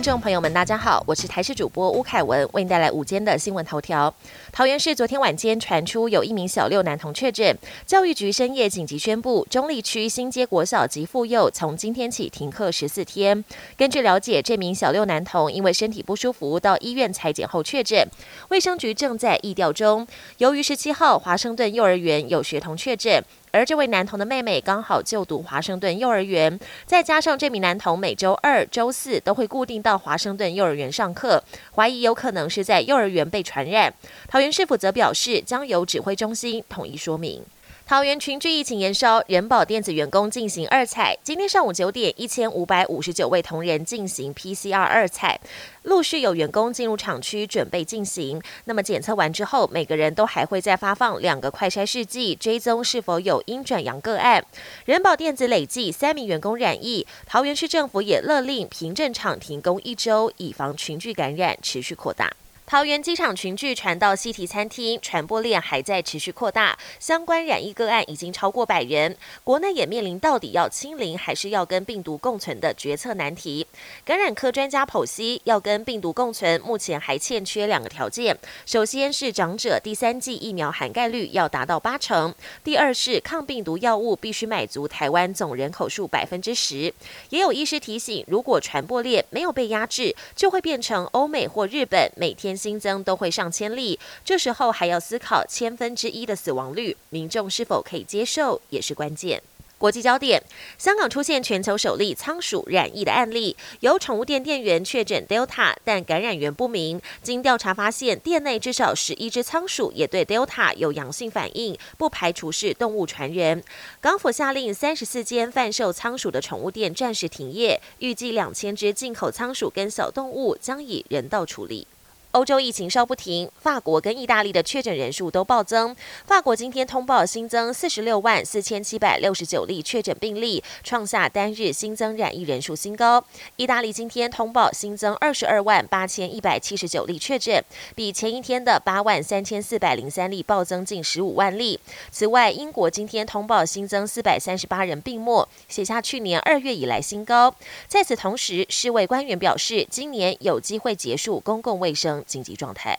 听众朋友们，大家好，我是台视主播吴凯文，为您带来午间的新闻头条。桃园市昨天晚间传出有一名小六男童确诊，教育局深夜紧急宣布，中立区新街国小及妇幼从今天起停课十四天。根据了解，这名小六男童因为身体不舒服到医院裁剪后确诊，卫生局正在疫调中。由于十七号华盛顿幼儿园有学童确诊。而这位男童的妹妹刚好就读华盛顿幼儿园，再加上这名男童每周二、周四都会固定到华盛顿幼儿园上课，怀疑有可能是在幼儿园被传染。桃园市府则表示，将由指挥中心统一说明。桃园群聚疫情延烧，人保电子员工进行二采。今天上午九点，一千五百五十九位同仁进行 PCR 二采，陆续有员工进入厂区准备进行。那么检测完之后，每个人都还会再发放两个快筛试剂，追踪是否有阴转阳个案。人保电子累计三名员工染疫，桃园市政府也勒令凭证厂停工一周，以防群聚感染持续扩大。桃园机场群聚传到西提餐厅，传播链还在持续扩大，相关染疫个案已经超过百人。国内也面临到底要清零还是要跟病毒共存的决策难题。感染科专家剖析，要跟病毒共存，目前还欠缺两个条件：首先是长者第三剂疫苗涵盖率要达到八成；第二是抗病毒药物必须满足台湾总人口数百分之十。也有医师提醒，如果传播链没有被压制，就会变成欧美或日本每天。新增都会上千例，这时候还要思考千分之一的死亡率，民众是否可以接受也是关键。国际焦点：香港出现全球首例仓鼠染疫的案例，由宠物店店员确诊 Delta，但感染源不明。经调查发现，店内至少十一只仓鼠也对 Delta 有阳性反应，不排除是动物传人。港府下令三十四间贩售仓鼠的宠物店暂时停业，预计两千只进口仓鼠跟小动物将以人道处理。欧洲疫情稍不停，法国跟意大利的确诊人数都暴增。法国今天通报新增四十六万四千七百六十九例确诊病例，创下单日新增染疫人数新高。意大利今天通报新增二十二万八千一百七十九例确诊，比前一天的八万三千四百零三例暴增近十五万例。此外，英国今天通报新增四百三十八人病末，写下去年二月以来新高。在此同时，世卫官员表示，今年有机会结束公共卫生。紧急状态。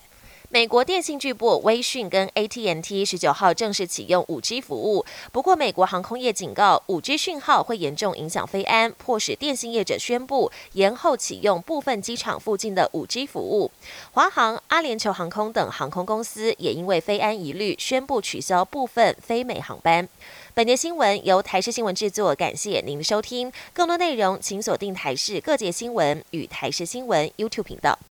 美国电信巨擘微讯跟 AT&T 十九号正式启用五 G 服务，不过美国航空业警告，五 G 讯号会严重影响飞安，迫使电信业者宣布延后启用部分机场附近的五 G 服务。华航、阿联酋航空等航空公司也因为飞安疑虑，宣布取消部分非美航班。本节新闻由台视新闻制作，感谢您的收听。更多内容请锁定台视各界新闻与台视新闻 YouTube 频道。